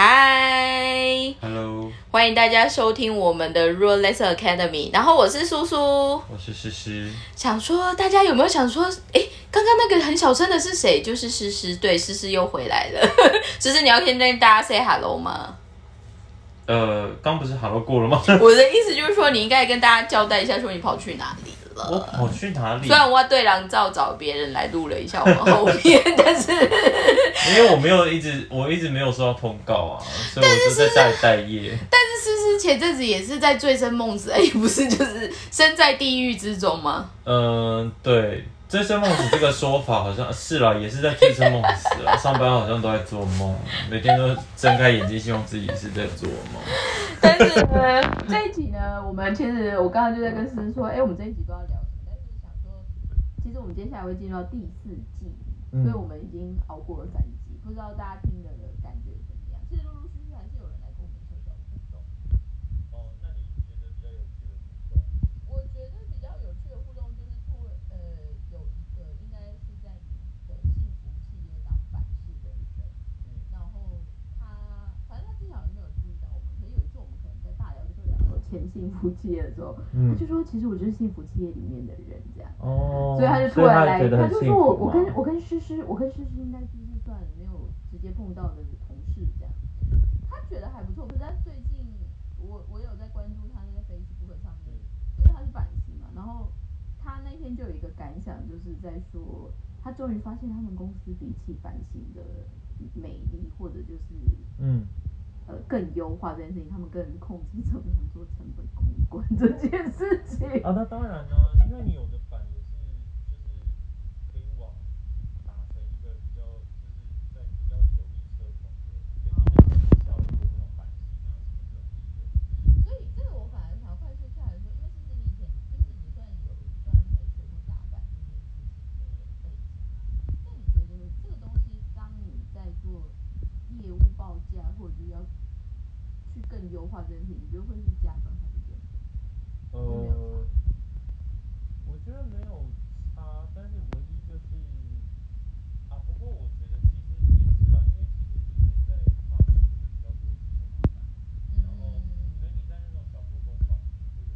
嗨，Hello，欢迎大家收听我们的 Rule Lesson Academy。然后我是苏苏，我是诗诗。想说大家有没有想说，哎，刚刚那个很小声的是谁？就是诗诗，对，诗诗又回来了。诗诗，你要先跟大家 say hello 吗？呃，刚不是 hello 过了吗？我的意思就是说，你应该跟大家交代一下，说你跑去哪里。我跑去哪里？虽然我对狼照找别人来录了一下我们后面，但是 因为我没有一直，我一直没有收到通告啊，所以我就在家里待业。但是思思前阵子也是在醉生梦死，哎，不是就是身在地狱之中吗？嗯，对。醉生梦死这个说法好像是啦，也是在醉生梦死啊。上班好像都在做梦，每天都睁开眼睛，希望自己是在做梦。但是呢，这一集呢，我们其实我刚刚就在跟思思说，哎，我们这一集不知道聊什么，但是想说，其实我们接下来会进入到第四季，所以我们已经熬过了三季，不知道大家听的感觉怎么样？其实陆陆续续还是有人来跟我们小小互动。哦，那你觉得比较有趣的互动？我觉得比较有趣的互动就是突呃。有一个应该是在你的幸福企业当办事的人，然后他反正他至少也没有注意到我们。可是有一次我们可能在大聊特聊前幸福企业的时候，他就说其实我就是幸福企业里面的人这样。哦。所以他就突然来，他就说我我跟我跟诗诗，我跟诗诗应该就是算没有直接碰到的同事这样。他觉得还不错，可是他最近我我有在关注他那个 Facebook 上面，因为他是版型嘛，然后。他那天就有一个感想，就是在说，他终于发现他们公司比起版型的美丽，或者就是嗯呃更优化这件事情，他们更控制怎么样做成本控管这件事情。啊，那当然了，因为你有的版也是就是可以往打成一个比较就是在比较有力车款的，可以比较效果那种版型啊什么的。所以这个我反而想快速下来说，因为其实你以前就是也算有。这个东西，当你在做业务报价，或者是要去更优化这件事情，你觉得会是加分还是减分？呃，我觉得没有差，但是唯一就是啊，不过我觉得其实也是啊，因为其实以前在画图的比较多是手画板，然后所以你在那种小部工坊会有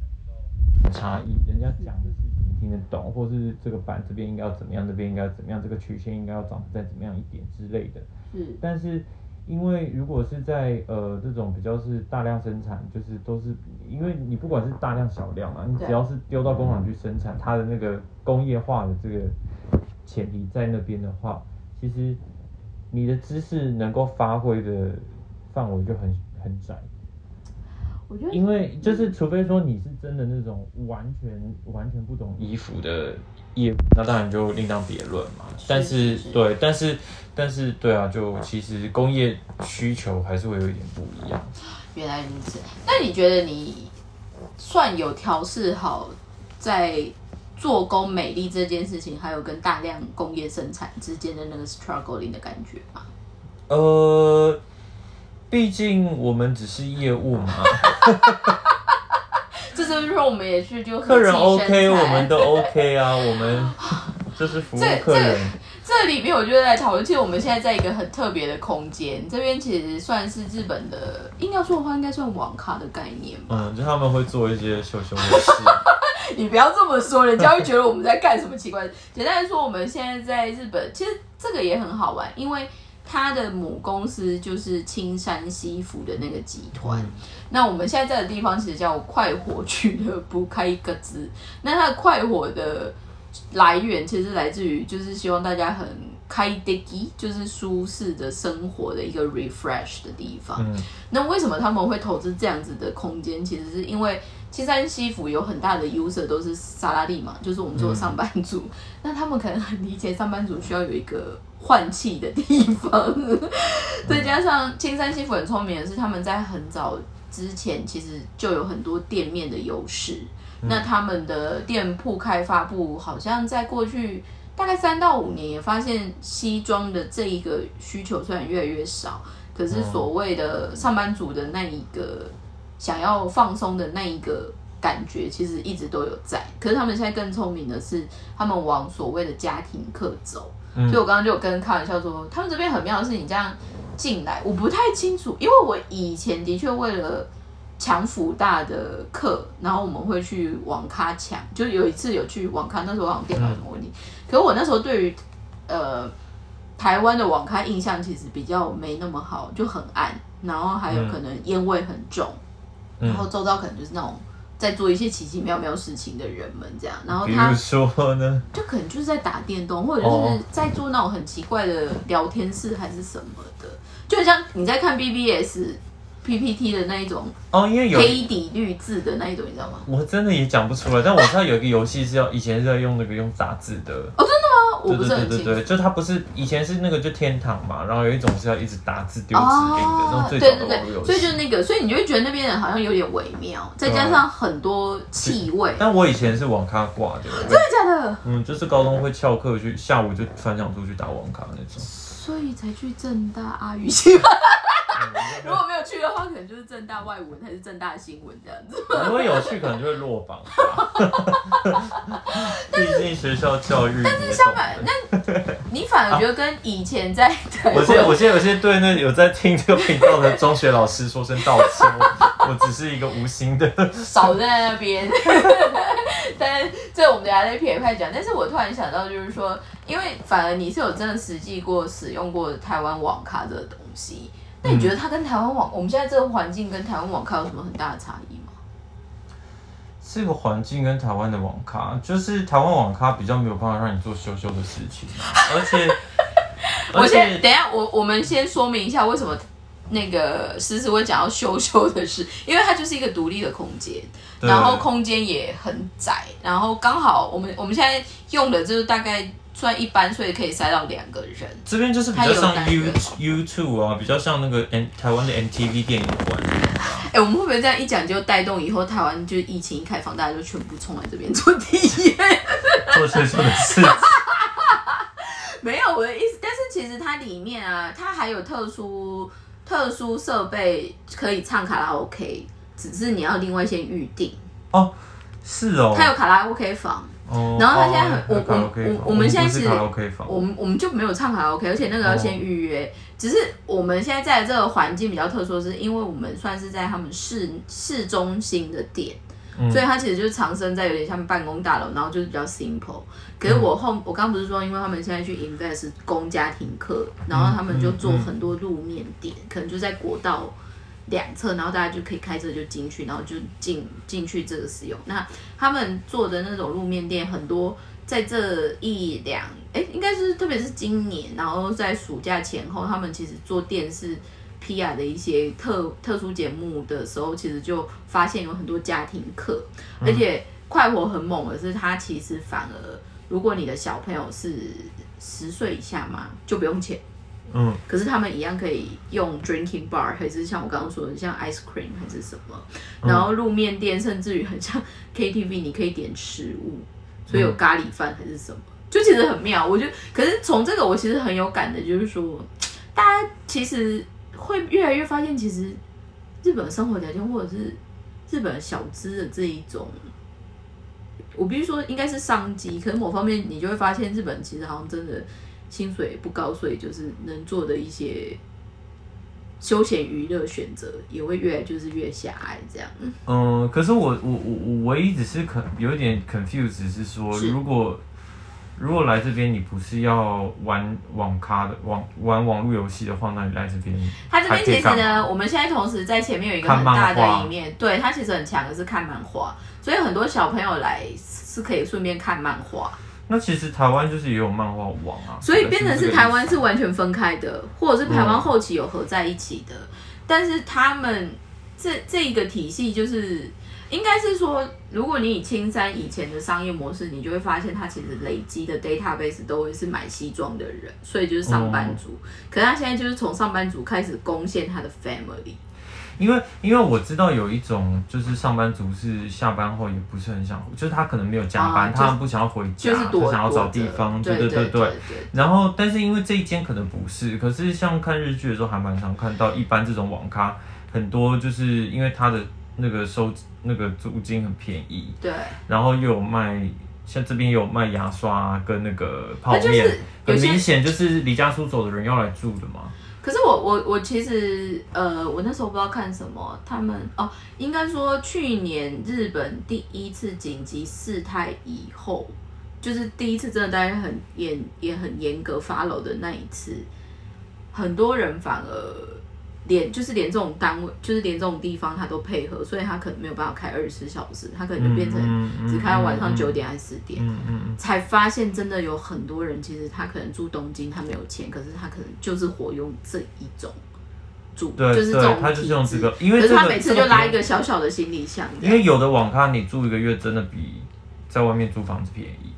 感觉到差异，人家讲的事情。听得懂，或是这个板这边应该要怎么样，这边应该要怎么样，这个曲线应该要长再怎么样一点之类的。是，但是因为如果是在呃这种比较是大量生产，就是都是因为你不管是大量小量嘛，你只要是丢到工厂去生产，它的那个工业化的这个前提在那边的话，其实你的知识能够发挥的范围就很很窄。因为就是，除非说你是真的那种完全完全不懂衣服的业，那当然就另当别论嘛。但是对，但是但是对啊，就其实工业需求还是会有一点不一样。原来如此，那你觉得你算有调试好在做工美丽这件事情，还有跟大量工业生产之间的那个 struggling 的感觉吗？呃。毕竟我们只是业务嘛，这就是说我们也是就客人 OK，我们都 OK 啊，我们 就是服务客人。这里面我就在讨论，其实我们现在在一个很特别的空间，这边其实算是日本的，硬要说的话，应该算网咖的概念吧。嗯，就他们会做一些羞羞的事。你不要这么说，人家会觉得我们在干什么奇怪。简单来说，我们现在在日本，其实这个也很好玩，因为。他的母公司就是青山西服的那个集团。那我们现在在的地方其实叫快活俱乐部，开一个字。那它的快活的来源其实来自于，就是希望大家很开 d i 就是舒适的生活的一个 refresh 的地方。那为什么他们会投资这样子的空间？其实是因为青山西服有很大的 user 都是沙拉利嘛，就是我们做上班族。那他们可能很理解上班族需要有一个。换气的地方，再加上青山西服很聪明的是，他们在很早之前其实就有很多店面的优势。那他们的店铺开发部好像在过去大概三到五年，也发现西装的这一个需求虽然越来越少，可是所谓的上班族的那一个想要放松的那一个感觉，其实一直都有在。可是他们现在更聪明的是，他们往所谓的家庭课走。所以我刚刚就有跟开玩笑说，他们这边很妙的是，你这样进来，我不太清楚，因为我以前的确为了抢辅大的课，然后我们会去网咖抢，就有一次有去网咖，那时候好像电脑有什么问题，可是我那时候对于呃台湾的网咖印象其实比较没那么好，就很暗，然后还有可能烟味很重，然后周遭可能就是那种在做一些奇奇妙妙事情的人们这样，然后他说呢？就可能就是在打电动，或者就是在做那种很奇怪的聊天室还是什么的，就很像你在看 BBS PPT 的那一种哦，因为有黑底绿字的那一种，你知道吗？我真的也讲不出来，但我知道有一个游戏是要以前是要用那个用杂志的。哦，真的吗？我对不是很清楚。对对对对，就它不是以前是那个就天堂嘛，然后有一种是要一直打字丢指令的、那种哦，最早的游戏。所以就是那个，所以你就会觉得那边人好像有点微妙，再加上很多气味，但我以前是网咖挂的，真的假的？嗯，就是高中会翘课去，下午就翻墙出去打网咖那种。所以才去正大阿语系 如果没有去的话，可能就是正大外文还是正大新闻这样子。如果有去，可能就会落榜吧。毕竟学校教育，但是相反，那你反而觉得跟以前在台我先，我湾，先，我先对那有在听这个频道的中学老师说声道歉，我我只是一个无心的。少在那边，但是这我们等一下再撇开讲。但是我突然想到，就是说，因为反而你是有真的实际过使用过台湾网咖这个东西，那你觉得它跟台湾网，我们现在这个环境跟台湾网咖有什么很大的差异吗？这个环境跟台湾的网咖，就是台湾网咖比较没有办法让你做羞羞的事情啊，而且，我而且先等一下，我我们先说明一下为什么那个思思会讲到羞羞的事，因为它就是一个独立的空间，对然后空间也很窄，然后刚好我们我们现在用的就是大概算一般，所以可以塞到两个人。这边就是比较像 U 单人 YouTube 啊，比较像那个 N 台湾的 MTV 电影馆。哎、我们会不会这样一讲就带动以后台湾就是疫情一开放，大家就全部冲来这边做体验？做羞羞的事。没有我的意思，但是其实它里面啊，它还有特殊特殊设备可以唱卡拉 OK，只是你要另外先预定。哦是哦，它有卡拉 OK 房，哦，然后他现在很哦我我房我们现在是我们我们就没有唱卡拉 OK，而且那个要先预约。只是我们现在在的这个环境比较特殊，是因为我们算是在他们市市中心的店，嗯所以它其实就是藏身在有点像办公大楼，然后就是比较 simple。可是我后、我刚不是说，因为他们现在去 invest 供家庭课，然后他们就做很多路面店，可能就在国道两侧，然后大家就可以开车就进去，然后就进进去这个使用。那他们做的那种路面店很多，在这一两哎，应该是特别是今年，然后在暑假前后，他们其实做电视 PR 的一些特特殊节目的时候，其实就发现有很多家庭课，而且快活很猛的是，他其实反而如果你的小朋友是十岁以下嘛，就不用钱。嗯，可是他们一样可以用 drinking bar，还是像我刚刚说的像 ice cream 还是什么，然后路面店甚至于很像 KTV，你可以点食物，所以有咖喱饭还是什么，就其实很妙。我觉得，可是从这个我其实很有感的，就是说，大家其实会越来越发现，其实日本的生活条件或者是日本小资的这一种。我必须说，应该是商机，可是某方面你就会发现，日本其实好像真的薪水不高，所以就是能做的一些休闲娱乐选择也会越来就是越狭隘这样。嗯，可是我我我我唯一只是可有一点 confused 是说，是。如果如果来这边你不是要玩网咖的网玩网络游戏的话，那你来这边他这边其实呢，我们现在同时在前面有一个很大的一面，对他其实很强的是看漫画，所以很多小朋友来是可以顺便看漫画，那其实台湾就是也有漫画网啊，所以变成是台湾是完全分开的，或者是台湾后期有合在一起的，但是他们这这一个体系就是。应该是说，如果你以青山以前的商业模式，你就会发现它其实累积的 database 都会是买西装的人，所以就是上班族。可是他现在就是从上班族开始攻陷他的 family。因为因为我知道有一种就是上班族是下班后也不是很想，就是他可能没有加班，啊他不想要回家，就是他想要找地方，对对对对对。然后，但是因为这一间可能不是，可是像看日剧的时候还蛮常看到，一般这种网咖很多就是因为它的那个收那个租金很便宜，对，然后又有卖，像这边也有卖牙刷跟那个泡面，很明显就是离家出走的人要来住的嘛。可是我我我其实呃，我那时候不知道看什么，他们哦，应该说去年日本第一次紧急事态以后，就是第一次真的大家很严也很严格 follow 的那一次，很多人反而连就是连这种单位，就是连这种地方他都配合，所以他可能没有办法开二十四小时，他可能就变成只开到晚上嗯九点还是十点。嗯嗯才发现真的有很多人，其实他可能住东京，他没有钱，可是他可能就是活用这一种住，对就是这种对他就是用体制这个因为可是他每次就拉一个个小小的行李箱，因为有的网咖你住一个月真的比在外面租房子便宜。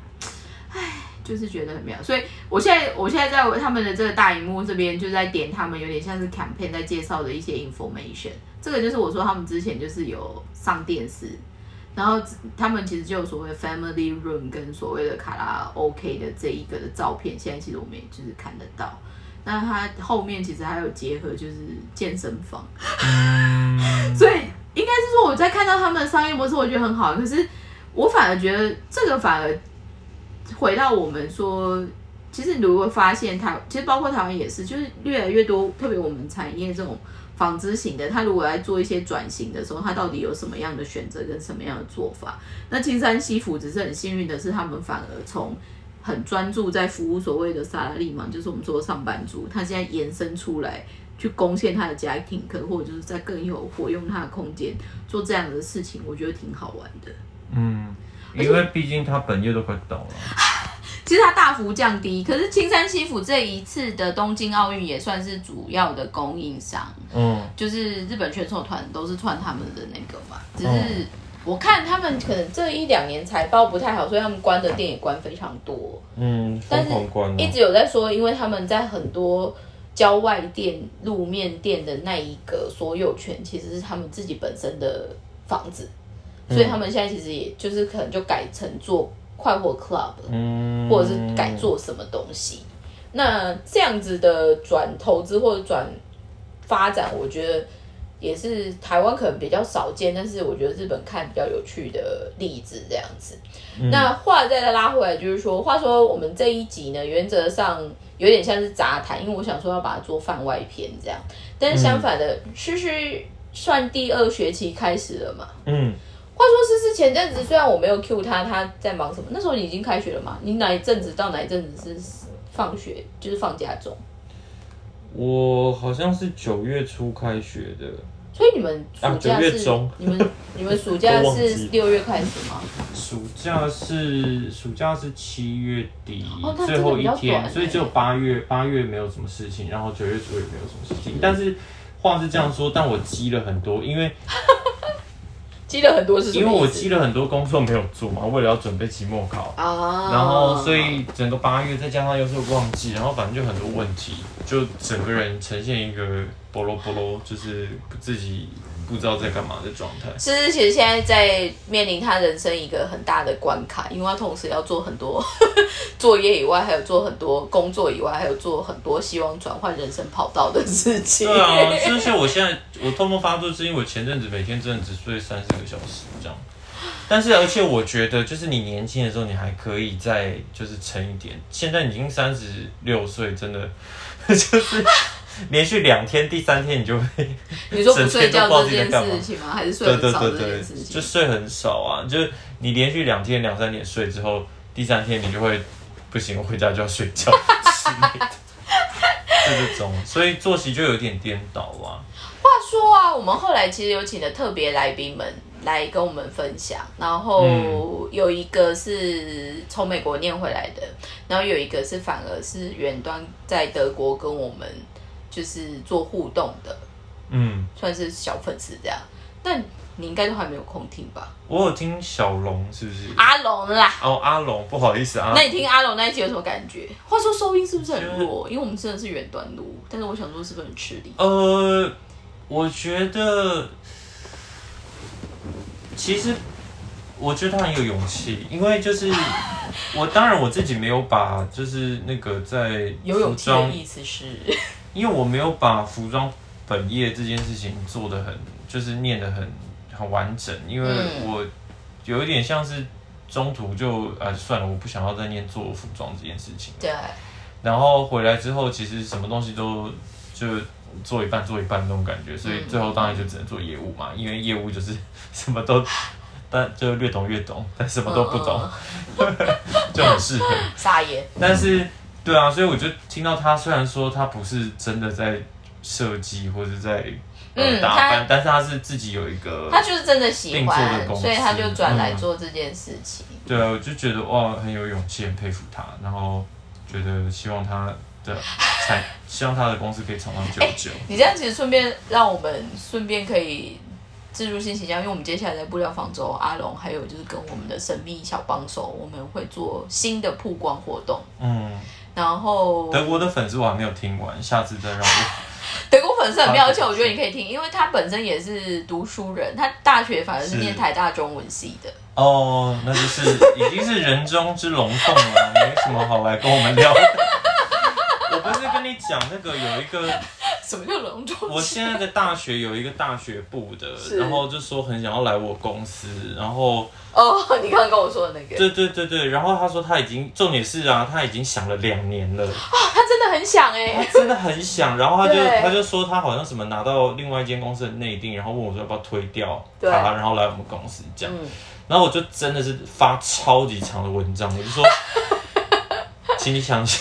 就是觉得很妙。所以我现在我现在在他们的这个大荧幕这边，就在点他们有点像是 campaign 在介绍的一些 information。这个就是我说他们之前就是有上电视。然后他们其实就有所谓 family room 跟所谓的卡拉 OK 的这一个的照片，现在其实我们也就是看得到。那它后面其实还有结合就是健身房，嗯，所以应该是说我在看到他们的商业模式，我觉得很好。可是我反而觉得这个反而回到我们说，其实你如果发现台，其实包括台湾也是，就是越来越多，特别我们产业这种纺织型的，它如果来做一些转型的时候，它到底有什么样的选择跟什么样的做法？那青山西服只是很幸运的是，他们反而从很专注在服务所谓的萨拉利嘛，就是我们说上班族，他现在延伸出来。去攻陷他的家庭，可或者就是在更有活用他的空间做这样的事情，我觉得挺好玩的。嗯，因为毕竟他本业都快倒了。其实它大幅降低，可是青山西府这一次的东京奥运也算是主要的供应商，嗯，就是日本选手团都是穿他们的那个嘛，只是嗯我看他们可能这一两年财报不太好，所以他们关的店也关非常多，嗯，但是一直有在说，因为他们在很多郊外店、路面店的那一个所有权其实是他们自己本身的房子，所以他们现在其实也就是可能就改成做快活 club，嗯，或者是改做什么东西。那这样子的转投资或者转发展，我觉得也是台湾可能比较少见，但是我觉得日本看比较有趣的例子这样子。那话再拉回来，就是说，话说我们这一集呢，原则上有点像是杂谈，因为我想说要把它做番外篇这样。但是相反的，诗诗算第二学期开始了嘛？嗯，话说诗诗前阵子虽然我没有 cue 他，他在忙什么？那时候你已经开学了嘛？你哪一阵子到哪一阵子是放学，就是放假中？我好像是九月初开学的，所以你们暑假啊九月是、中你们你们暑假 都忘记是六月开始吗？暑假是暑假是七月底、哦那最后一比较天，短所以只有八月八月没有什么事情，然后九月初也没有什么事情。但是话是这样说，但我积了很多，因为积了很多是什因为我积了很多工作没有做嘛，为了要准备期末考。啊，然后，所以整个八月再加上又是旺季，然后反正就很多问题，就整个人呈现一个波罗波罗，就是自己不知道在干嘛的状态。诗诗其实现在在面临他人生一个很大的关卡，因为他同时要做很多 作业以外，还有做很多工作以外，还有做很多希望转换人生跑道的事情。对啊，就像我现在我偷偷发作，是因为我前阵子每天真的只睡三四个小时这样。但是，而且我觉得，就是你年轻的时候，你还可以再就是撑一点。现在已经三十六岁，真的 就是连续两天，第三天你就会你说不睡觉这件事情吗？还是睡对很少这件事，情？就睡很少啊。就是你连续两天、两三点睡之后，第三天你就会不行，我回家就要睡觉之类的，就这种，所以作息就有点颠倒啊。话说啊，我们后来其实有请的特别来宾们来跟我们分享，然后嗯有一个是从美国念回来的，然后有一个是反而是远端在德国跟我们就是做互动的，嗯，算是小粉丝这样。但你应该都还没有空听吧？我有听小龙，是不是？阿龙啦，哦，阿龙，不好意思啊。那你听阿龙那一集有什么感觉？话说收音是不是很弱？因为我们真的是远端录，但是我想说是不是很吃力？呃，我觉得其实我觉得他很有勇气，因为就是 我当然我自己没有把就是那个在有勇服装，气的意思是，因为我没有把服装本业这件事情做的很就是念得很很完整，因为嗯。我有一点像是中途就啊算了，我不想要再念做服装这件事情。对，然后回来之后，其实什么东西都就做一半做一半那种感觉，所以最后当然就只能做业务嘛，因为业务就是 什么都，但就略懂越懂，但什么都不懂，就很适合。撒野，但是，对啊，所以我就听到他虽然说他不是真的在设计或者在呃嗯打扮，但是他是自己有一个，他就是真的喜定做的欢，公司所以他就转来嗯做这件事情。对啊，我就觉得哇很有勇气，很佩服他，然后觉得希望他的才希望他的公司可以长长久久。你这样其实顺便让我们顺便可以置入性形象，因为我们接下来在布料方舟阿龙，还有就是跟我们的神秘小帮手，我们会做新的曝光活动。嗯，然后德国的粉丝我还没有听完，下次再让我。德国粉丝很妙，好而且我觉得你可以听，因为他本身也是读书人，他大学反而是是念台大中文系的。哦，那就是已经是人中之龙凤了，没什么好来跟我们聊的。我不是跟你讲那个有一个，什么叫隆重？我现在在大学有一个大学部的，然后就说很想要来我公司，然后哦，你刚刚跟我说的那个，对对对对，然后他说他已经重点是啊，他已经想了两年了，他真的很想哎、他真的很想，然后他就他就说他好像什么拿到另外一间公司的内定，然后问我说要不要推掉他，然后来我们公司这样。嗯，然后我就真的是发超级长的文章，我就说，请你相信，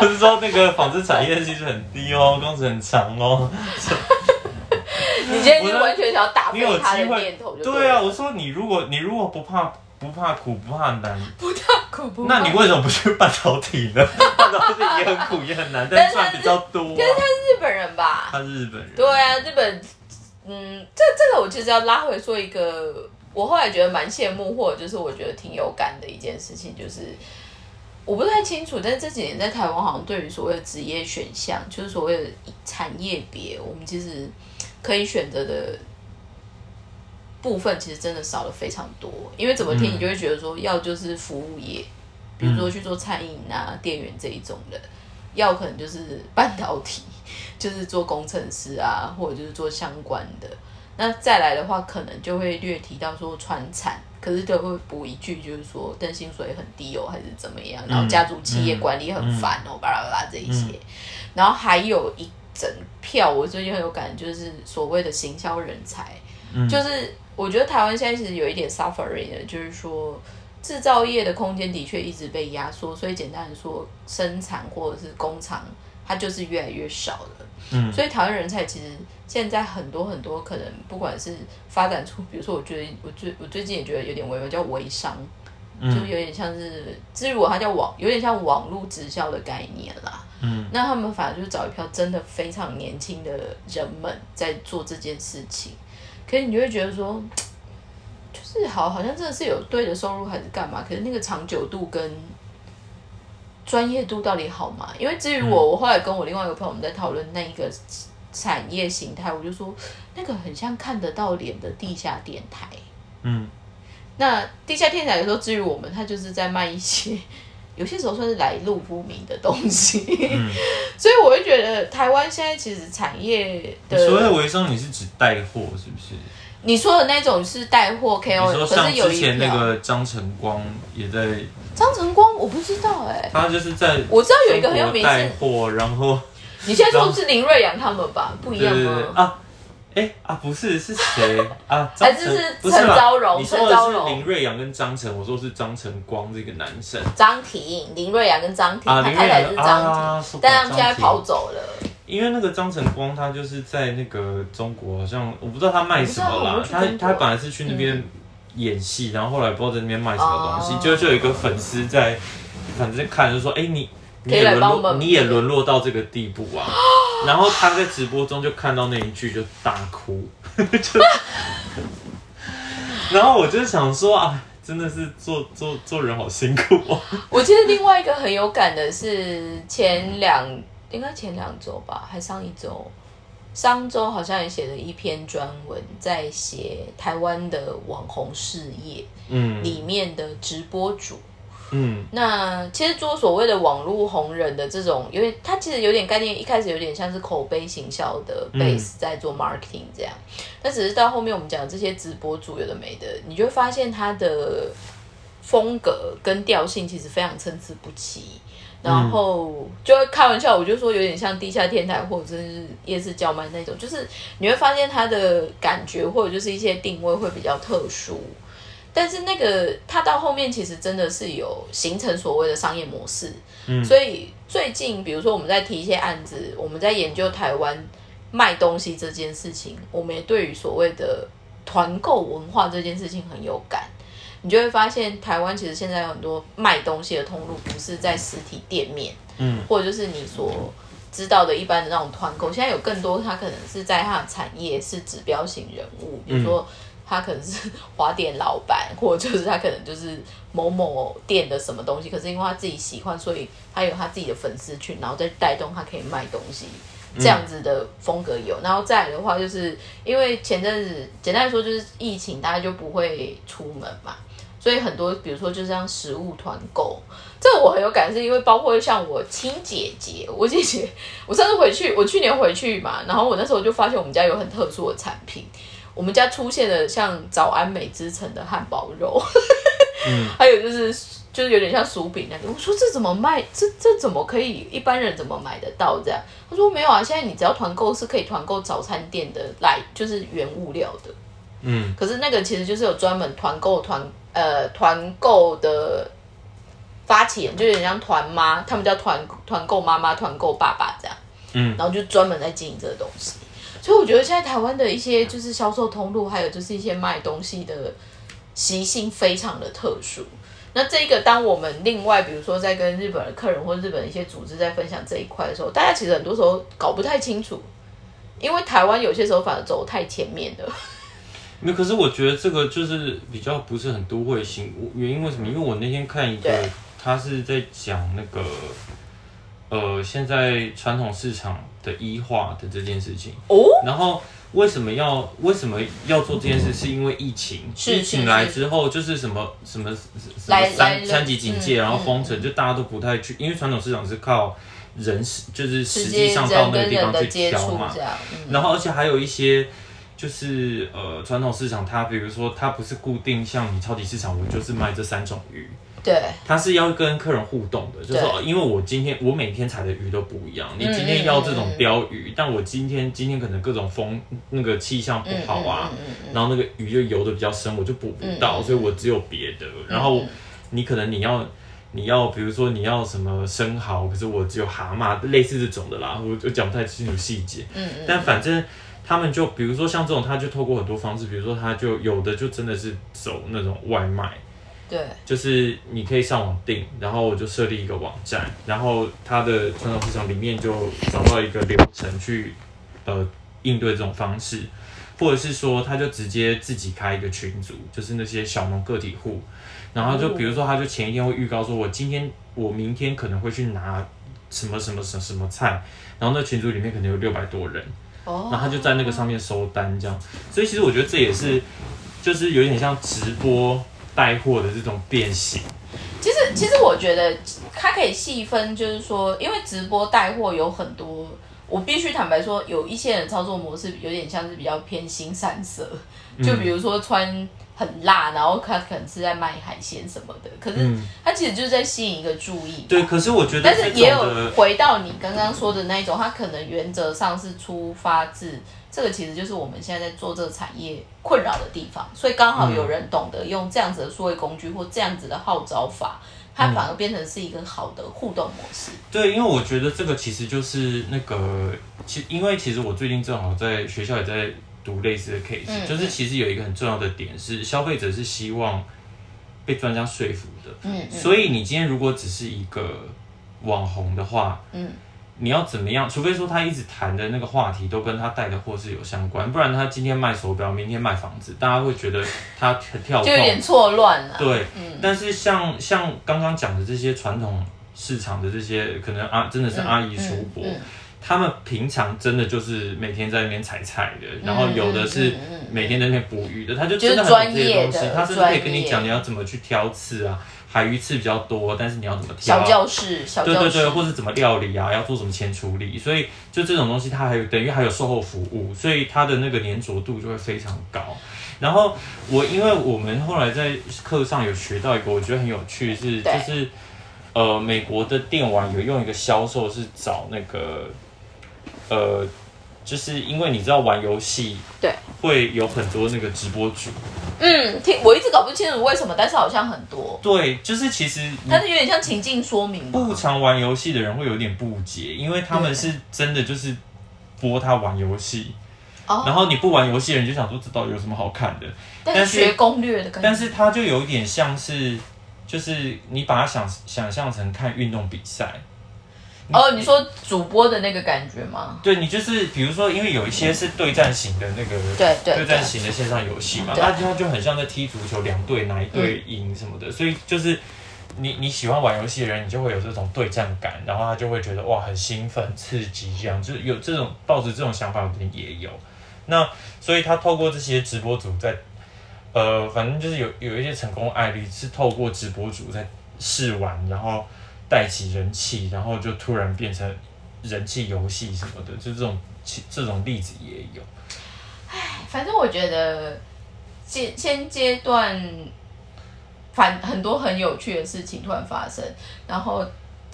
我是说那个纺织产业其实很低哦，工时很长哦。你今天是完全想要打你有飞他的念头就对啊，我说你如果你如果不怕不怕苦不怕难，不怕苦不怕那你为什么不去半导体呢？半导体也很苦也很难，但赚比较多、啊。日本人吧？他是日本人，对啊，日本，嗯，这这个我其实要拉回说一个，我后来觉得蛮羡慕，或者就是我觉得挺有感的一件事情，就是我不太清楚，但是这几年在台湾好像对于所谓的职业选项，就是所谓的产业别，我们其实可以选择的部分，其实真的少了非常多。因为怎么听，嗯你就会觉得说，要就是服务业，比如说去做餐饮啊、店员这一种的，要可能就是半导体。就是做工程师啊，或者就是做相关的。那再来的话，可能就会略提到说传产，可是就会补一句，就是说，但薪水很低哦，还是怎么样？然后家族企业管理很烦哦，巴拉巴拉这一些。然后还有一整票，我最近很有感，就是所谓的行销人才，嗯就是我觉得台湾现在其实有一点 suffering 的，就是说。制造业的空间的确一直被压缩，所以简单的说，生产或者是工厂，它就是越来越少了。嗯所以台湾人才其实现在很多很多可能，不管是发展出，比如说，我觉得我最我最近也觉得有点微微叫微商，就嗯有点像是，至于我它叫网，有点像网络直销的概念啦。嗯那他们反而就是找一票真的非常年轻的人们在做这件事情，可是你就会觉得说，就是好，好像真的是有对的收入还是干嘛？可是那个长久度跟专业度到底好吗？因为至于我，我后来跟我另外一个朋友我们在讨论那一个产业形态，我就说那个很像看得到脸的地下电台。嗯那地下电台有时候至于我们，它就是在卖一些有些时候算是来路不明的东西，嗯，所以我会觉得台湾现在其实产业的，所谓的微商，你是指带货是不是？你说的那种是带货 KOL，可是有一之前那个张晨光也在，张晨光，我不知道哎、他就是在我知道有一个很有名带，货，然后你现在说的是林瑞阳他们吧？不一样吗？啊。哎啊，不是是谁啊？张晨还是是陈昭荣陈昭荣林瑞阳跟张晨，我说是张晨光这个男生张庭、林瑞阳跟张庭，啊，他太太是张啊，庭，但他们现在跑。走了。因为那个张晨光，他就是在那个中国，好像我不知道他卖什么啦他他本来是去那边演戏，然后后来不知道在那边卖什么东西，哦。就就有一个粉丝在，反正看就说，哎、你你也沦落，你也沦落到这个地步啊。然后他在直播中就看到那一句就大哭，就，然后我就想说啊，真的是做做做人好辛苦哦。我记得另外一个很有感的是前两，应该前两周吧，还上一周，上周好像也写了一篇专文，在写台湾的网红事业嗯。里面的直播主。嗯。那其实做所谓的网络红人的这种，因为它其实有点概念，一开始有点像是口碑行销的嗯。base 在做 marketing 这样，但只是到后面我们讲的这些直播主有的没的，你就会发现它的风格跟调性其实非常参差不齐。然后就会开玩笑，我就说有点像地下天台或者是夜市叫卖那种，就是你会发现它的感觉或者就是一些定位会比较特殊。但是那个它到后面其实真的是有形成所谓的商业模式，嗯所以最近比如说我们在提一些案子，我们在研究台湾卖东西这件事情，我们也对于所谓的团购文化这件事情很有感。你就会发现，台湾其实现在有很多卖东西的通路，不是在实体店面，嗯，或者就是你所知道的一般的那种团购，现在有更多，他可能是在他的产业是指标型人物，比如说他可能是华店老板，或者就是他可能就是某某店的什么东西，可是因为他自己喜欢，所以他有他自己的粉丝群，然后再带动他可以卖东西。这样子的风格有，然后再来的话，就是因为前阵子简单来说就是疫情，大家就不会出门嘛，所以很多比如说就像食物团购，这个我很有感，是因为包括像我亲姐姐，我姐姐，我上次回去，我去年回去嘛，然后我那时候就发现我们家有很特殊的产品，我们家出现了像早安美之城的汉堡肉，嗯，还有就是就是有点像薯饼那种。我说这怎么卖？这这怎么可以一般人怎么买得到这样？他说没有啊，现在你只要团购是可以团购早餐店的来就是原物料的。嗯，可是那个其实就是有专门团购团呃团购的发起人，就有点像团妈，他们叫团团购妈妈、团购爸爸这样。嗯然后就专门在经营这个东西。所以我觉得现在台湾的一些就是销售通路，还有就是一些卖东西的习性非常的特殊。那这个，当我们另外比如说在跟日本的客人或日本的一些组织在分享这一块的时候，大家其实很多时候搞不太清楚，因为台湾有些时候反而走太前面了。没有，可是我觉得这个就是比较不是很都会性。我原因为什么？因为我那天看一个，他是在讲那个呃，现在传统市场的医化的这件事情。哦，然后为什么要为什么要做这件事？是因为疫情，疫情来之后就是什么什么什么三三级警戒，嗯然后封城，就大家都不太去，因为传统市场是靠人实，就是实际上到那个地方去挑嘛。然后而且还有一些。就是呃，传统市场它比如说它不是固定像你超级市场，我就是卖这三种鱼，对，它是要跟客人互动的，就是说，因为我今天我每天采的鱼都不一样，你嗯今天要这种鲷鱼，但我今天今天可能各种风那个气象不好啊，然后那个鱼就游的比较深，我就捕不到，所以我只有别的。然后你可能你要你要比如说你要什么生蚝，可是我只有蛤蟆，类似这种的啦，我我讲不太清楚细节，嗯嗯，但反正。他们就比如说像这种，他就透过很多方式，比如说他就有的就真的是走那种外卖，对，就是你可以上网订，然后我就设立一个网站，然后他的传统市场里面就找到一个流程去呃应对这种方式，或者是说他就直接自己开一个群组，就是那些小农个体户，然后就比如说他就前一天会预告说，我今天我明天可能会去拿什么什么什么什么菜，然后那群组里面可能有六百多人，哦，然后他就在那个上面收单这样，所以其实我觉得这也是就是有点像直播带货的这种变形。其实，其实我觉得它可以细分，就是说，因为直播带货有很多，我必须坦白说，有一些人操作模式有点像是比较偏新三色，就比如说穿很辣，然后他可能是在卖海鲜什么的，可是嗯他其实就是在吸引一个注意。对，可是我觉得但是也有，回到你刚刚说的那一种，它可能原则上是出发自这个，其实就是我们现在在做这个产业困扰的地方。所以刚好有人懂得用这样子的数位工具或这样子的号召法，它反而变成是一个好的互动模式。对，因为我觉得这个其实就是那个，其因为其实我最近正好在学校也在读类似的 case，、嗯就是其实有一个很重要的点是，消费者是希望被专家说服的，嗯嗯所以你今天如果只是一个网红的话，嗯，你要怎么样？除非说他一直谈的那个话题都跟他带的货是有相关，不然他今天卖手表，明天卖房子，大家会觉得他很跳就有点动。错乱了。对，嗯但是像像刚刚讲的这些传统市场的这些，可能阿真的是阿姨叔伯，他们平常真的就是每天在那边采菜的，然后有的是每天在那边捕鱼的，他就就是真的很懂这些专业东西，他甚至可以跟你讲你要怎么去挑刺啊，海鱼刺比较多，但是你要怎么挑小啊。教室，小教室，对对对，或者怎么料理啊，要做什么前处理，所以就这种东西，它还有等于还有售后服务，所以它的那个粘着度就会非常高。然后我因为我们后来在课上有学到一个，我觉得很有趣是，就是呃，美国的电玩有用一个销售是找那个呃，就是因为你知道玩游戏对，会有很多那个直播主，嗯，听我一直搞不清楚为什么，但是好像很多，对，就是其实你它是有点像情境说明不常玩游戏的人会有点不解，因为他们是真的就是播他玩游戏，哦。然后你不玩游戏的人就想说这到底有什么好看的？但学攻略的感觉，但是它就有一点像是，就是你把它想想象成看运动比赛，哦，你说主播的那个感觉吗？对你就是比如说，因为有一些是对战型的那个对对对战型的线上游戏嘛，对那它就很像在踢足球，两队哪一队赢什么的，所以就是。你你喜欢玩游戏的人，你就会有这种对战感，然后他就会觉得哇很兴奋、刺激，这样就是有这种抱着这种想法的人也有。那所以他透过这些直播主在，呃，反正就是有有一些成功案例是透过直播主在试玩，然后带起人气，然后就突然变成人气游戏什么的，就这种其这种例子也有。唉反正我觉得现现阶段，反很多很有趣的事情突然发生，然后。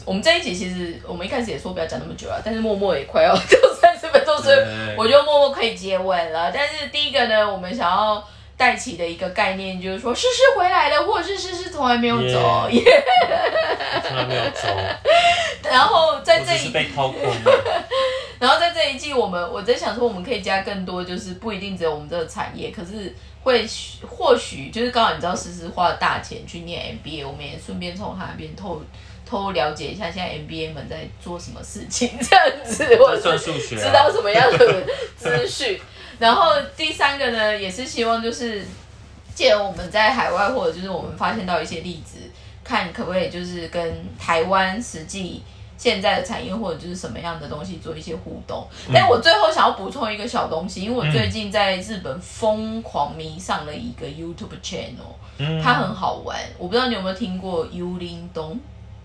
我们在一起其实我们一开始也说不要讲那么久了，但是默默也快要就三十分钟，所以我就默默可以接吻了。但是第一个呢，我们想要带起的一个概念就是说，诗诗回来了，或者是诗诗从来没有走。耶 从来没有走，然后在这一季被掏空了。然后在这一季，我们我在想说，我们可以加更多，就是不一定只有我们这个产业，可是会许或许就是刚好你知道，诗诗花了大钱去念 MBA，我们也顺便从他那边偷偷了解一下现在 MBA 们在做什么事情，这样子，或者是数学、知道啊，什么样的资讯。然后第三个呢，也是希望就是借由我们在海外或者就是我们发现到一些例子，看可不可以就是跟台湾实际现在的产业或者就是什么样的东西做一些互动。但我最后想要补充一个小东西，因为我最近在日本疯狂迷上了一个 YouTube channel，嗯它很好玩。我不知道你有没有听过幽灵东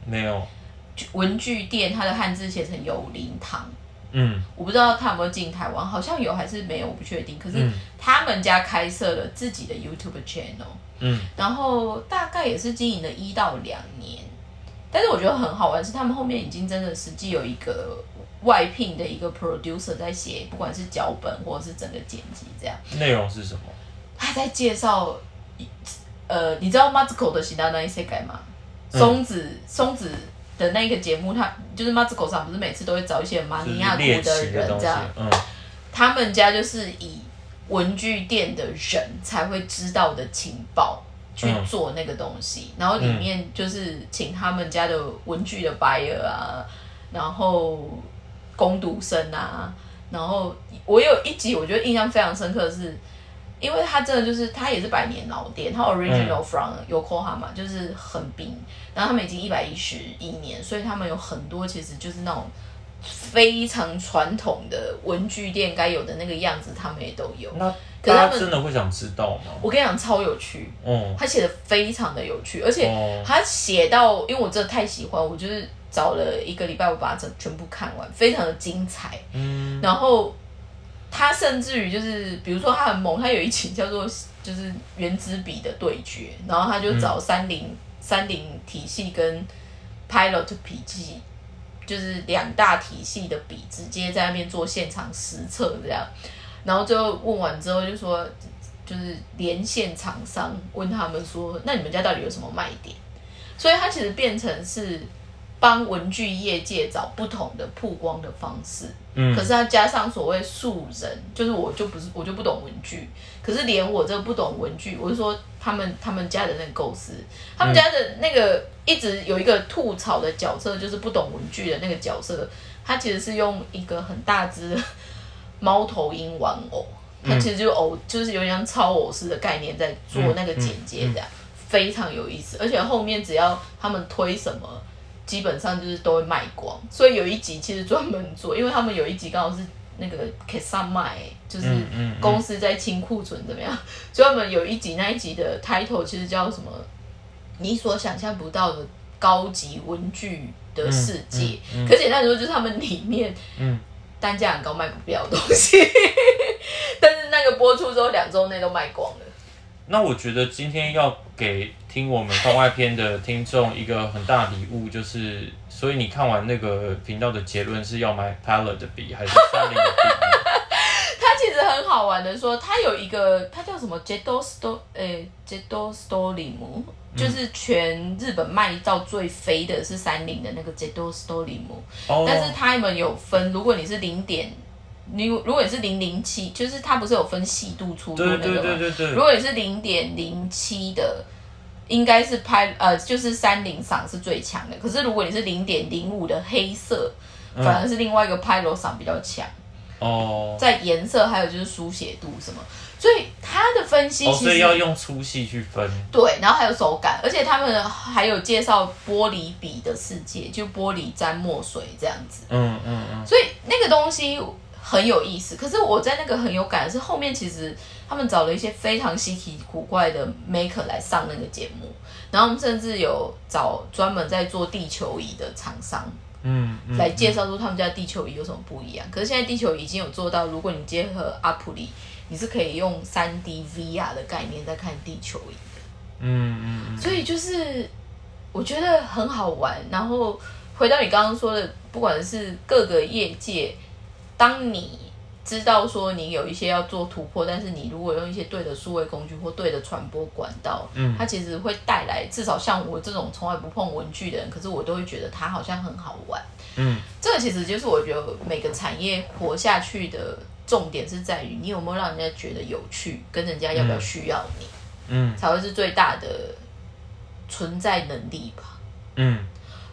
没有，文具店，它的汉字写成有灵堂。嗯我不知道他有没有进台湾，好像有还是没有，我不确定。可是嗯他们家开设了自己的 YouTube channel，嗯然后大概也是经营了一到两年。但是我觉得很好玩，是他们后面已经真的实际有一个外聘的一个 producer 在写，不管是脚本或者是整个剪辑这样。内容是什么？他在介绍，呃，你知道 Mazco 的《喜大那一些改吗？嗯松子松子的那个节目，他就是 Mazco 上不是每次都会找一些马尼亚猎谷的人这样，，嗯他们家就是以文具店的人才会知道的情报去嗯做那个东西，然后里面就是请他们家的文具的 buyer 啊，然后攻读生啊，然后我有一集我觉得印象非常深刻的是。因为他真的就是他也是百年老店，他 original from Yokohama、就是横滨，然后他们已经一百一十一年，所以他们有很多其实就是那种非常传统的文具店该有的那个样子，他们也都有。那可是他们真的会想知道吗？我跟你讲，超有趣，嗯，他写的非常的有趣，而且哦他写到，因为我真的太喜欢，我就是找了一个礼拜，我把它整全部看完，非常的精彩。嗯然后他甚至于就是，比如说他很猛，他有一集叫做就是原子笔的对决，然后他就找三菱、三菱体系跟 Pilot 体系，就是两大体系的笔，直接在那边做现场实测这样，然后最后问完之后就说，就是连线厂商问他们说，那你们家到底有什么卖点？所以它其实变成是帮文具业界找不同的曝光的方式。嗯。可是他加上所谓素人，就是我就不是我就不懂文具，可是连我这个不懂文具，我就说他们他们家的那个构思，他们家的那个一直有一个吐槽的角色，就是不懂文具的那个角色，他其实是用一个很大只的猫头鹰玩偶，它其实就偶就是有点像超偶式的概念在做那个剪接，这样、非常有意思，而且后面只要他们推什么。基本上就是都会卖光，所以有一集其实专门做，因为他们有一集刚好是那个 k e a 卖，就是公司在清库存怎么样，所以他们有一集那一集的 title 其实叫什么？你所想象不到的高级文具的世界，可简单来说就是他们里面嗯。单价很高卖不掉的东西，但是那个播出之后两周内都卖光了。那我觉得今天要给听我们番外篇的听众一个很大礼物，就是，所以你看完那个频道的结论是要买 Pilot 的笔还是三菱的笔呢？它其实很好玩的说，它有一个它叫什么？Jedo Sto 诶 Jedo Stolim，就是全日本卖到最飞的是三菱的那个 Jedo Stolim，哦，但是他们有分，如果你是零点，你如果你是零零七，就是它不是有分细度粗度那个吗？对对对对，如果你是零点零七的，应该是拍呃，就是三菱赏是最强的。可是如果你是零点零五的黑色，嗯反而是另外一个拍罗赏比较强，哦，在颜色还有就是书写度什么。所以它的分析哦，其实、所以要用粗细去分。对，然后还有手感，而且他们还有介绍玻璃笔的世界，就玻璃沾墨水这样子。嗯嗯嗯，所以那个东西很有意思。可是我在那个很有感的是后面其实他们找了一些非常稀奇古怪的 maker 来上那个节目，然后我们甚至有找专门在做地球仪的厂商嗯嗯，来介绍说他们家地球仪有什么不一样。可是现在地球仪已经有做到，如果你结合阿普里，你是可以用三 D VR 的概念在看地球仪。嗯嗯嗯，所以就是我觉得很好玩。然后回到你刚刚说的，不管是各个业界，当你知道说你有一些要做突破，但是你如果用一些对的数位工具或对的传播管道，嗯它其实会带来至少像我这种从来不碰文具的人，可是我都会觉得它好像很好玩。嗯这个其实就是我觉得每个产业活下去的重点是在于你有没有让人家觉得有趣，跟人家要不要需要你。嗯才会是最大的存在能力吧。嗯，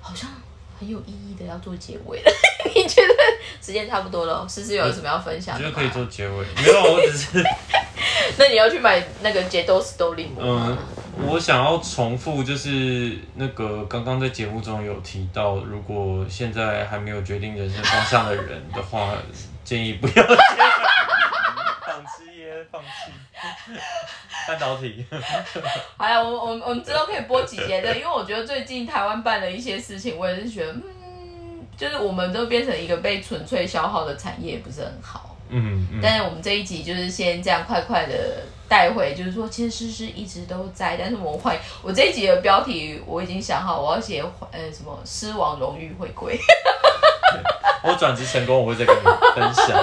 好像很有意义的要做结尾了，你觉得时间差不多了？思思有什么要分享的觉得可以做结尾。没有，我只是 那你要去买那个 Jedo Story 吗？嗯，我想要重复，就是那个刚刚在节目中有提到，如果现在还没有决定人生方向的人的话，建议不要 放弃耶，放弃。半导体，好了，我我们我们之后可以播几节的，因为我觉得最近台湾办的一些事情，我也是觉得，嗯，就是我们都变成一个被纯粹消耗的产业，不是很好。嗯嗯，但是我们这一集就是先这样快快的带回，就是说其实诗诗一直都在，但是我换我这一集的标题我已经想好，我要写呃什么狮王荣誉回归。我转职成功，我会再跟你分享。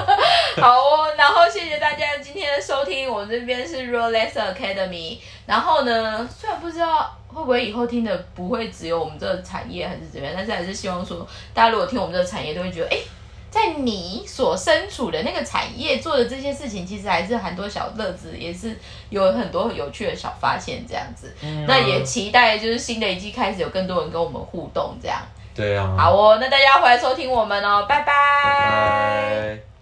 好哦，然后谢谢大家今天的收听，我这边是 Rolex Academy。然后呢，虽然不知道会不会以后听的不会只有我们这个产业还是怎么样，但是还是希望说，大家如果听我们这个产业，都会觉得，哎，在你所身处的那个产业做的这些事情，其实还是很多小乐子，也是有很多有趣的小发现这样子。嗯那也期待就是新的一季开始有更多人跟我们互动这样。对啊，好哦，那大家回来收听我们哦，拜拜拜拜。